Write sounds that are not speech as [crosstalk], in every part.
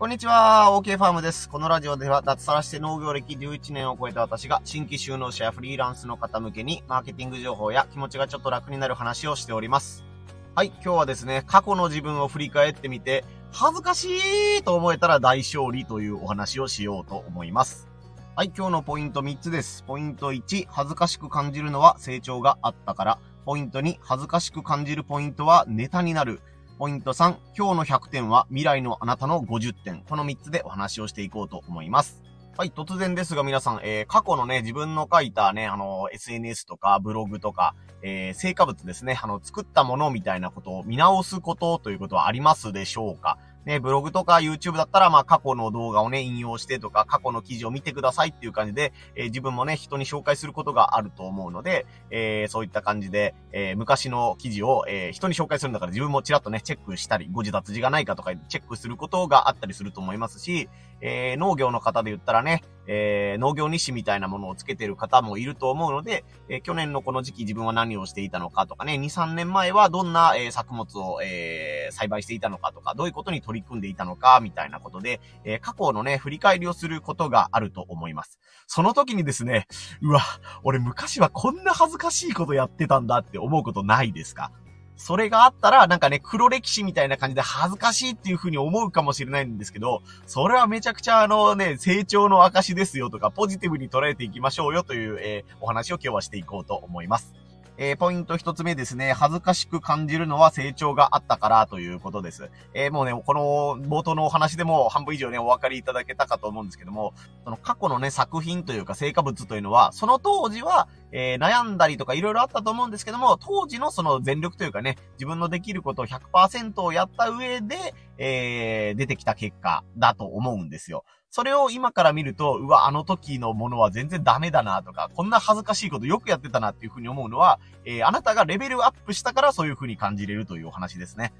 こんにちは、OK ファームです。このラジオでは脱サラして農業歴11年を超えた私が新規就農者やフリーランスの方向けにマーケティング情報や気持ちがちょっと楽になる話をしております。はい、今日はですね、過去の自分を振り返ってみて、恥ずかしいと思えたら大勝利というお話をしようと思います。はい、今日のポイント3つです。ポイント1、恥ずかしく感じるのは成長があったから。ポイント2、恥ずかしく感じるポイントはネタになる。ポイント3、今日の100点は未来のあなたの50点。この3つでお話をしていこうと思います。はい、突然ですが皆さん、えー、過去のね、自分の書いたね、あの、SNS とかブログとか、えー、成果物ですね、あの、作ったものみたいなことを見直すことということはありますでしょうか？ね、ブログとか YouTube だったら、まあ、過去の動画をね、引用してとか、過去の記事を見てくださいっていう感じで、えー、自分もね、人に紹介することがあると思うので、えー、そういった感じで、えー、昔の記事を、えー、人に紹介するんだから自分もちらっとね、チェックしたり、誤字脱字がないかとかチェックすることがあったりすると思いますし、え、農業の方で言ったらね、えー、農業日誌みたいなものをつけてる方もいると思うので、えー、去年のこの時期自分は何をしていたのかとかね、2、3年前はどんな、えー、作物を、えー、栽培していたのかとか、どういうことに取り組んでいたのか、みたいなことで、えー、過去のね、振り返りをすることがあると思います。その時にですね、うわ、俺昔はこんな恥ずかしいことやってたんだって思うことないですか？それがあったら、なんかね、黒歴史みたいな感じで恥ずかしいっていう風に思うかもしれないんですけど、それはめちゃくちゃあのね、成長の証ですよとか、ポジティブに捉えていきましょうよという、えー、お話を今日はしていこうと思います。えー、ポイント一つ目ですね。恥ずかしく感じるのは成長があったからということです。えー、もうね、この冒頭のお話でも半分以上ね、お分かりいただけたかと思うんですけども、その過去のね、作品というか成果物というのは、その当時は、えー、悩んだりとか色々あったと思うんですけども、当時のその全力というかね、自分のできることを100%をやった上で、えー、出てきた結果だと思うんですよ。それを今から見ると、うわ、あの時のものは全然ダメだなとか、こんな恥ずかしいことよくやってたなっていうふうに思うのは、えー、あなたがレベルアップしたからそういうふうに感じれるというお話ですね。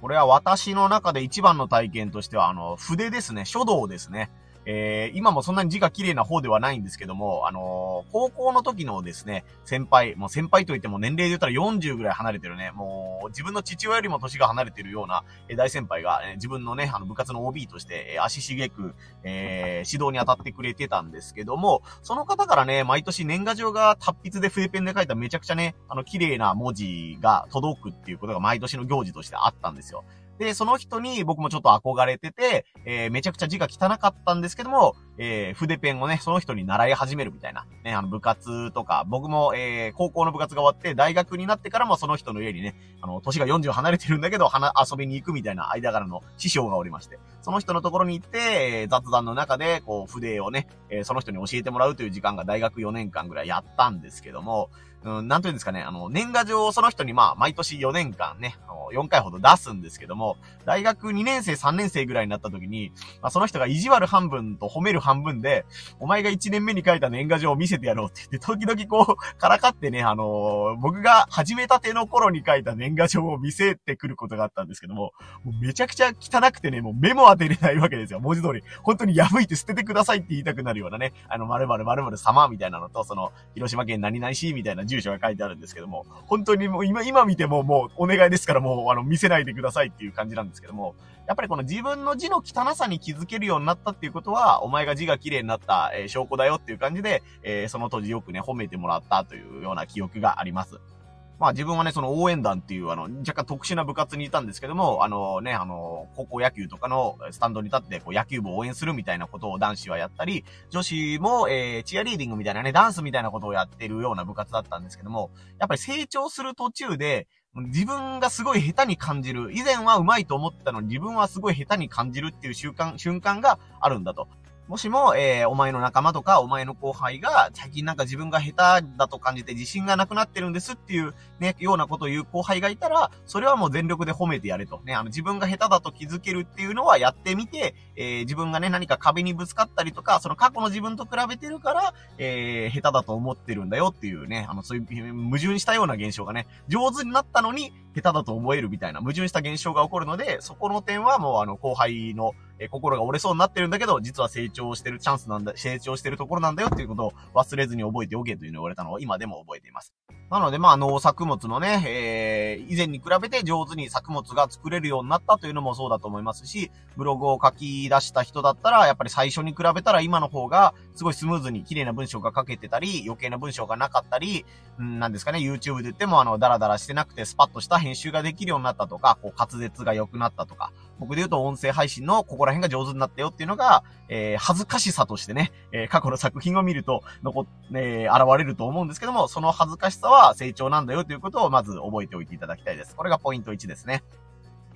これは私の中で一番の体験としては、あの、筆ですね、書道ですね。えー、今もそんなに字が綺麗な方ではないんですけども、あのー、高校の時のですね、先輩、もう先輩といっても年齢で言ったら40ぐらい離れてるね、もう自分の父親よりも年が離れてるような、え、大先輩が、え、自分のね、あの部活の OB として、え、足しげく、えー、指導に当たってくれてたんですけども、その方からね、毎年年賀状が達筆で筆ペンで書いためちゃくちゃね、あの綺麗な文字が届くっていうことが毎年の行事としてあったんですよ。で、その人に僕もちょっと憧れてて、えー、めちゃくちゃ字が汚かったんですけども、えー、筆ペンをね、その人に習い始めるみたいな。ね、あの部活とか、僕も、えー、高校の部活が終わって、大学になってからもその人の家にね、あの、年が40離れてるんだけど、花、遊びに行くみたいな間柄の師匠がおりまして、その人のところに行って、えー、雑談の中で、こう、筆をね、えー、その人に教えてもらうという時間が大学4年間ぐらいやったんですけども、うん、なんというんですかね、あの、年賀状をその人にまあ、毎年4年間ね、あの4回ほど出すんですけども、大学2年生、3年生ぐらいになった時に、まあ、その人が意地悪半分と褒める半分で、お前が1年目に書いた年賀状を見せてやろうって言って、時々こう、からかってね、あのー、僕が始めたての頃に書いた年賀状を見せてくることがあったんですけども、もうめちゃくちゃ汚くてね、もう目も当てれないわけですよ。文字通り。本当に破いて捨ててくださいって言いたくなるようなね、あの、〇〇〇〇様みたいなのと、その、広島県何々市みたいな住所が書いてあるんですけども、本当にもう今、今見てももうお願いですからもう、あの、見せないでくださいっていう感じなんですけども、やっぱりこの自分の字の汚さに気づけるようになったっていうことは、お前が字が綺麗になった、えー、証拠だよっていう感じで、えー、その当時よくね、褒めてもらったというような記憶があります。まあ自分はね、その応援団っていうあの、若干特殊な部活にいたんですけども、あのね、あの、高校野球とかのスタンドに立って、こう野球部を応援するみたいなことを男子はやったり、女子も、えー、チアリーディングみたいなね、ダンスみたいなことをやってるような部活だったんですけども、やっぱり成長する途中で、自分がすごい下手に感じる。以前は上手いと思ったのに自分はすごい下手に感じるっていう習慣、瞬間があるんだと。もしも、えー、お前の仲間とか、お前の後輩が、最近なんか自分が下手だと感じて自信がなくなってるんですっていう、ね、ようなことを言う後輩がいたら、それはもう全力で褒めてやれと。ね、あの、自分が下手だと気づけるっていうのはやってみて、えー、自分がね、何か壁にぶつかったりとか、その過去の自分と比べてるから、えー、下手だと思ってるんだよっていうね、あの、そういう矛盾したような現象がね、上手になったのに、下手だと思えるみたいな矛盾した現象が起こるので、そこの点はもうあの後輩の、え心が折れそうになってるんだけど、実は成長してるチャンスなんだ、成長してるところなんだよっていうことを忘れずに覚えておけというのを言われたのを今でも覚えています。なので、まあ、農作物のね、えー、以前に比べて上手に作物が作れるようになったというのもそうだと思いますし、ブログを書き出した人だったら、やっぱり最初に比べたら今の方が、すごいスムーズに綺麗な文章が書けてたり、余計な文章がなかったり、んなんですかね、YouTube で言っても、あの、ダラダラしてなくてスパッとした編集ができるようになったとか、こう、滑舌が良くなったとか、僕で言うと音声配信のここら辺が上手になったよっていうのが、えー、恥ずかしさとしてね、えー、過去の作品を見ると、残、えー、現れると思うんですけども、その恥ずかしさは成長なんだよということをまず覚えておいていただきたいです。これがポイント1ですね。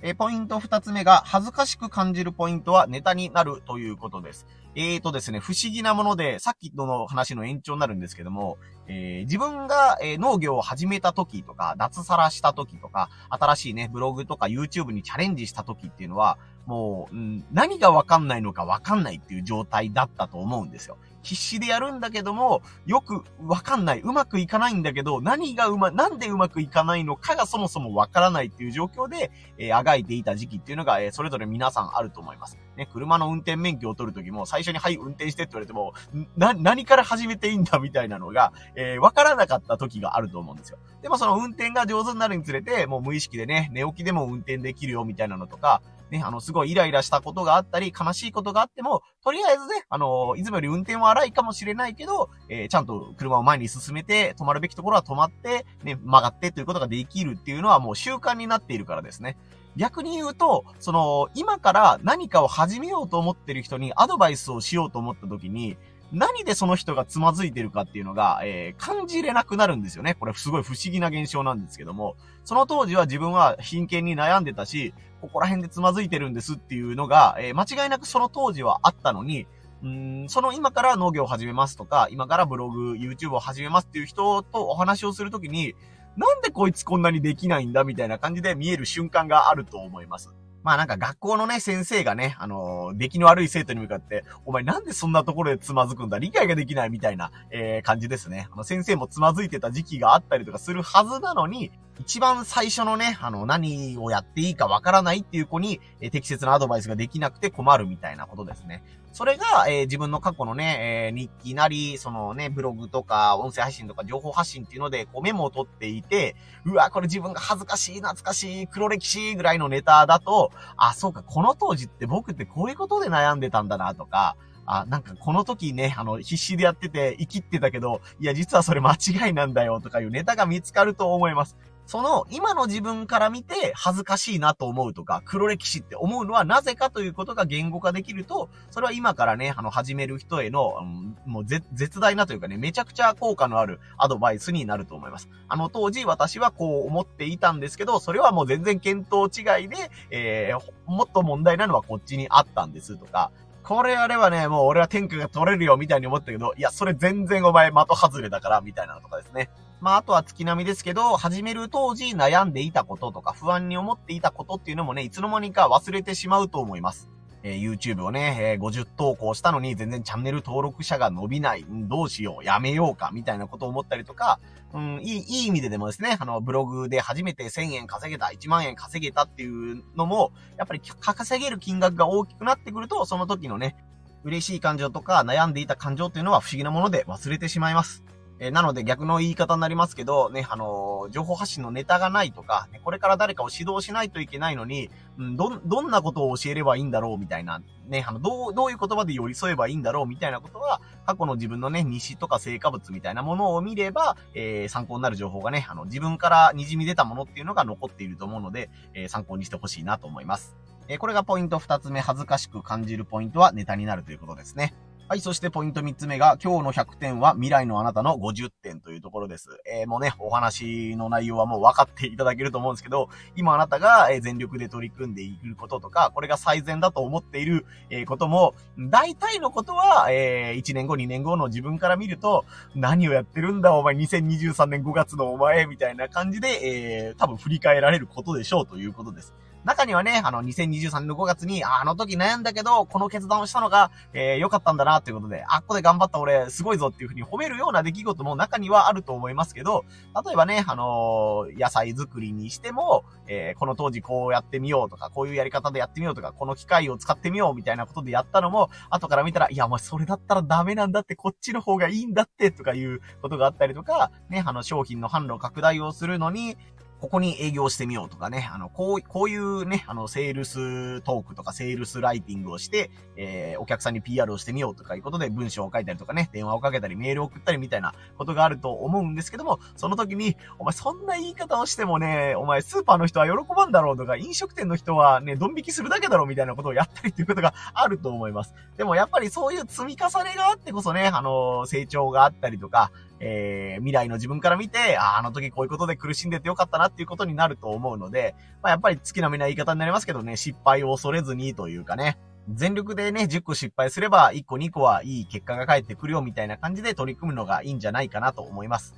えー、ポイント2つ目が、恥ずかしく感じるポイントはネタになるということです。えーとですね、不思議なもので、さっきの話の延長になるんですけども、えー、自分が、えー、農業を始めた時とか、脱サラした時とか、新しいね、ブログとか YouTube にチャレンジした時っていうのは、もう、ん、何がわかんないのかわかんないっていう状態だったと思うんですよ。必死でやるんだけども、よくわかんない。うまくいかないんだけど、何がうま、なんでうまくいかないのかがそもそもわからないっていう状況で、えー、あがいていた時期っていうのが、えー、それぞれ皆さんあると思います。ね、車の運転免許を取るときも、最初にはい、運転してって言われても、な、何から始めていいんだみたいなのが、えー、わからなかった時があると思うんですよ。でもその運転が上手になるにつれて、もう無意識でね、寝起きでも運転できるよみたいなのとか、ね、あの、すごいイライラしたことがあったり、悲しいことがあっても、とりあえずね、あの、いつもより運転は荒いかもしれないけど、えー、ちゃんと車を前に進めて、止まるべきところは止まって、ね、曲がってということができるっていうのはもう習慣になっているからですね。逆に言うと、その、今から何かを始めようと思ってる人にアドバイスをしようと思った時に、何でその人がつまずいてるかっていうのが、えー、感じれなくなるんですよね。これすごい不思議な現象なんですけども、その当時は自分は真剣に悩んでたし、ここら辺でつまずいてるんですっていうのが、えー、間違いなくその当時はあったのに、うんその今から農業を始めますとか、今からブログ、YouTube を始めますっていう人とお話をするときに、なんでこいつこんなにできないんだみたいな感じで見える瞬間があると思います。まあなんか学校のね、先生がね、あのー、出来の悪い生徒に向かって、お前なんでそんなところでつまずくんだ理解ができないみたいな、えー、感じですね。あの、先生もつまずいてた時期があったりとかするはずなのに、一番最初のね、あの、何をやっていいかわからないっていう子に、え、適切なアドバイスができなくて困るみたいなことですね。それが、えー、自分の過去のね、えー、日記なり、そのね、ブログとか、音声配信とか情報発信っていうので、こうメモを取っていて、うわ、これ自分が恥ずかしい、懐かしい、黒歴史ぐらいのネタだと、あ、そうか、この当時って僕ってこういうことで悩んでたんだなとか、あ、なんかこの時ね、あの、必死でやってて、生きってたけど、いや、実はそれ間違いなんだよとかいうネタが見つかると思います。その、今の自分から見て恥ずかしいなと思うとか、黒歴史って思うのはなぜかということが言語化できると、それは今からね、あの、始める人への、もう絶大なというかね、めちゃくちゃ効果のあるアドバイスになると思います。あの当時私はこう思っていたんですけど、それはもう全然見当違いで、えー、もっと問題なのはこっちにあったんですとか、これあればね、もう俺は天下が取れるよみたいに思ったけど、いや、それ全然お前的外れだから、みたいなのとかですね。まあ、あとは月並みですけど、始める当時悩んでいたこととか不安に思っていたことっていうのもね、いつの間にか忘れてしまうと思います。えー、YouTube をね、えー、50投稿したのに全然チャンネル登録者が伸びない、どうしよう、やめようか、みたいなことを思ったりとか、うん、いい、いい意味ででもですね、あの、ブログで初めて1000円稼げた、1万円稼げたっていうのも、やっぱり稼げる金額が大きくなってくると、その時のね、嬉しい感情とか悩んでいた感情っていうのは不思議なもので忘れてしまいます。え、なので逆の言い方になりますけど、ね、あの、情報発信のネタがないとか、ね、これから誰かを指導しないといけないのに、うん、ど、どんなことを教えればいいんだろうみたいな、ね、あの、どう、どういう言葉で寄り添えばいいんだろうみたいなことは、過去の自分のね、日誌とか成果物みたいなものを見れば、えー、参考になる情報がね、あの、自分から滲み出たものっていうのが残っていると思うので、えー、参考にしてほしいなと思います。えー、これがポイント二つ目、恥ずかしく感じるポイントはネタになるということですね。はい、そしてポイント3つ目が、今日の100点は未来のあなたの50点というところです。えー、もうね、お話の内容はもう分かっていただけると思うんですけど、今あなたが全力で取り組んでいることとか、これが最善だと思っていることも、大体のことは、えー、1年後、2年後の自分から見ると、何をやってるんだお前、2023年5月のお前、みたいな感じで、えー、多分振り返られることでしょうということです。中にはね、あの、2023年の5月に、あの時悩んだけど、この決断をしたのが、えー、良かったんだな、っていうことで、あっこで頑張った俺、すごいぞっていうふうに褒めるような出来事も中にはあると思いますけど、例えばね、あのー、野菜作りにしても、えー、この当時こうやってみようとか、こういうやり方でやってみようとか、この機械を使ってみようみたいなことでやったのも、後から見たら、いや、もうそれだったらダメなんだって、こっちの方がいいんだって、とかいうことがあったりとか、ね、あの、商品の販路拡大をするのに、ここに営業してみようとかね、あの、こう、こういうね、あの、セールストークとかセールスライティングをして、えー、お客さんに PR をしてみようとかいうことで文章を書いたりとかね、電話をかけたりメールを送ったりみたいなことがあると思うんですけども、その時に、お前そんな言い方をしてもね、お前スーパーの人は喜ばんだろうとか、飲食店の人はね、ドン引きするだけだろうみたいなことをやったりっていうことがあると思います。でもやっぱりそういう積み重ねがあってこそね、あの、成長があったりとか、えー、未来の自分から見て、ああの時こういうことで苦しんでてよかったなっていうことになると思うので、まあ、やっぱり月並みな言い方になりますけどね、失敗を恐れずにというかね、全力でね、10個失敗すれば、1個2個はいい結果が返ってくるよみたいな感じで取り組むのがいいんじゃないかなと思います。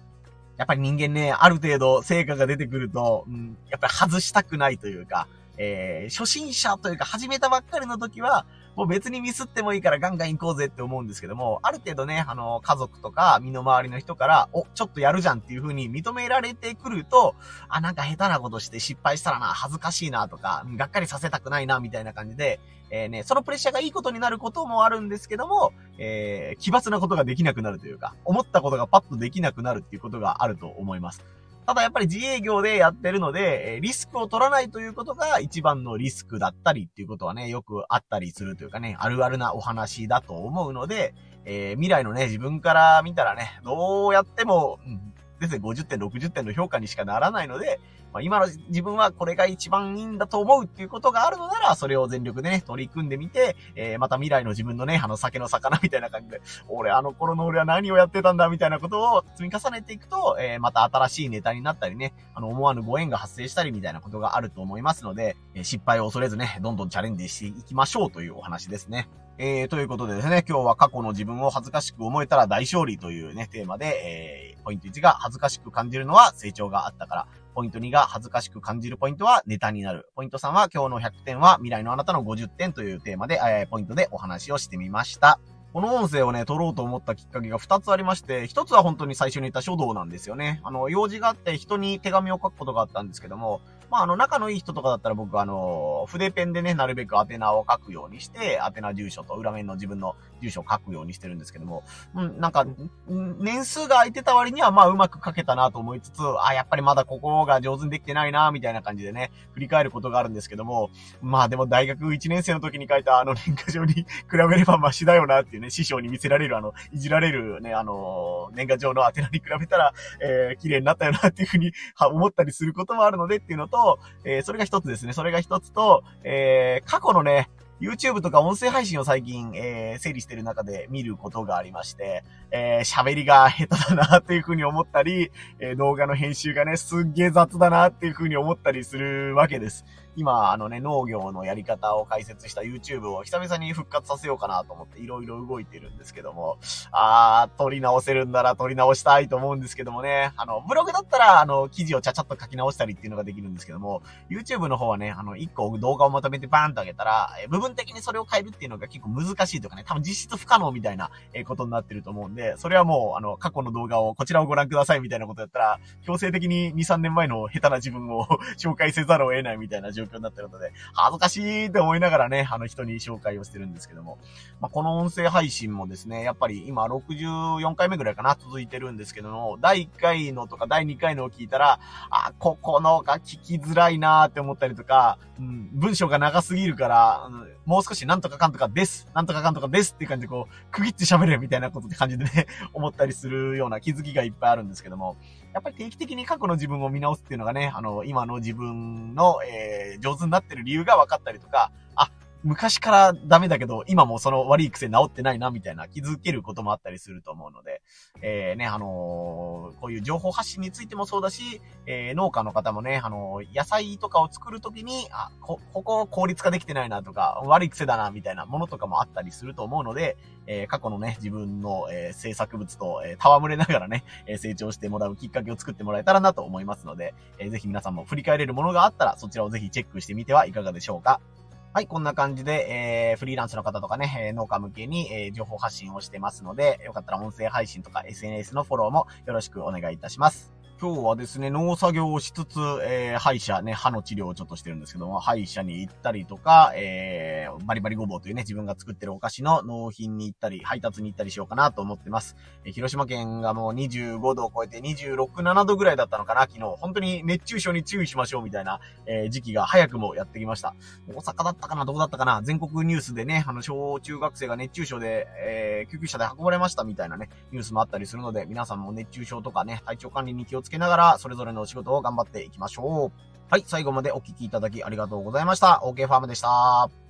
やっぱり人間ね、ある程度成果が出てくると、うん、やっぱり外したくないというか、えー、初心者というか始めたばっかりの時は、もう別にミスってもいいからガンガン行こうぜって思うんですけども、ある程度ね、あの、家族とか身の回りの人から、お、ちょっとやるじゃんっていう風に認められてくると、あ、なんか下手なことして失敗したらな、恥ずかしいなとか、がっかりさせたくないな、みたいな感じで、えー、ね、そのプレッシャーがいいことになることもあるんですけども、えー、奇抜なことができなくなるというか、思ったことがパッとできなくなるっていうことがあると思います。ただやっぱり自営業でやってるので、リスクを取らないということが一番のリスクだったりっていうことはね、よくあったりするというかね、あるあるなお話だと思うので、えー、未来のね、自分から見たらね、どうやっても、うん、ですね、50点、60点の評価にしかならないので、まあ、今の自分はこれが一番いいんだと思うっていうことがあるのなら、それを全力でね、取り組んでみて、えー、また未来の自分のね、あの酒の魚みたいな感じで、俺あの頃の俺は何をやってたんだみたいなことを積み重ねていくと、えー、また新しいネタになったりね、あの思わぬご縁が発生したりみたいなことがあると思いますので、え失敗を恐れずね、どんどんチャレンジしていきましょうというお話ですね。えー、ということでですね、今日は過去の自分を恥ずかしく思えたら大勝利というね、テーマで、えー、ポイント1が恥ずかしく感じるのは成長があったから、ポイント2が恥ずかしく感じるポイントはネタになる。ポイント3は今日の100点は未来のあなたの50点というテーマで、えー、ポイントでお話をしてみました。この音声をね、撮ろうと思ったきっかけが2つありまして、1つは本当に最初に言った書道なんですよね。あの、用事があって人に手紙を書くことがあったんですけども、まあ、あの、仲のいい人とかだったら僕あの、筆ペンでね、なるべく宛名を書くようにして、宛名住所と裏面の自分の住所を書くようにしてるんですけども、うん、なんか、年数が空いてた割には、まあ、うまく書けたなと思いつつ、あ、やっぱりまだここが上手にできてないな、みたいな感じでね、振り返ることがあるんですけども、まあ、でも大学1年生の時に書いたあの年賀状に [laughs] 比べればマシだよなっていうね、師匠に見せられるあの、いじられるね、あの、年賀状の宛名に比べたら、えー、綺麗になったよなっていうふうに思ったりすることもあるのでっていうのと、えー、それが一つですね。それが一つと、えー、過去のね、YouTube とか音声配信を最近、えー、整理してる中で見ることがありまして、えー、喋りが下手だなっていう風に思ったり、えー、動画の編集がね、すっげー雑だなっていう風に思ったりするわけです。今、あのね、農業のやり方を解説した YouTube を久々に復活させようかなと思っていろいろ動いてるんですけども、あー、撮り直せるんだら撮り直したいと思うんですけどもね、あの、ブログだったら、あの、記事をちゃちゃっと書き直したりっていうのができるんですけども、YouTube の方はね、あの、一個動画をまとめてバーンと上げたら、え部分的にそれを変えるっていうのが結構難しいとかね、多分実質不可能みたいな、えことになってると思うんで、それはもう、あの、過去の動画をこちらをご覧くださいみたいなことやったら、強制的に2、3年前の下手な自分を [laughs] 紹介せざるを得ないみたいな状況状況になってるので、恥ずかしいって思いながらね、あの人に紹介をしてるんですけども。まあ、この音声配信もですね、やっぱり今64回目ぐらいかな、続いてるんですけども、第1回のとか第2回のを聞いたら、あ、ここのが聞きづらいなーって思ったりとか、うん、文章が長すぎるから、うん、もう少しなんとかかんとかです、なんとかかんとかですっていう感じでこう、区切って喋れみたいなことって感じでね、[laughs] 思ったりするような気づきがいっぱいあるんですけども、やっぱり定期的に過去の自分を見直すっていうのがね、あの、今の自分の、えー、上手になってる理由が分かったりとか、あ、昔からダメだけど、今もその悪い癖治ってないな、みたいな気づけることもあったりすると思うので、えー、ね、あのー、こういう情報発信についてもそうだし、えー、農家の方もね、あの野菜とかを作るときに、あ、こ、ここ効率化できてないなとか、悪い癖だな、みたいなものとかもあったりすると思うので、え過去のね、自分の、え制作物と、え戯れながらね、え成長してもらうきっかけを作ってもらえたらなと思いますので、えぜひ皆さんも振り返れるものがあったら、そちらをぜひチェックしてみてはいかがでしょうか。はい、こんな感じで、えー、フリーランスの方とかね、え、農家向けに、えー、情報発信をしてますので、よかったら音声配信とか SNS のフォローもよろしくお願いいたします。今日はですね、農作業をしつつ、えー、歯医者ね、歯の治療をちょっとしてるんですけども、歯医者に行ったりとか、えー、バリバリごぼうというね、自分が作ってるお菓子の納品に行ったり、配達に行ったりしようかなと思ってます。えー、広島県がもう25度を超えて26、7度ぐらいだったのかな、昨日。本当に熱中症に注意しましょうみたいな、えー、時期が早くもやってきました。大阪だったかな、どこだったかな、全国ニュースでね、あの、小中学生が熱中症で、えー、救急車で運ばれましたみたいなね、ニュースもあったりするので、皆さんも熱中症とかね、体調管理に気をつけけながら、それぞれのお仕事を頑張っていきましょう。はい、最後までお聴きいただきありがとうございました。OK ファームでした。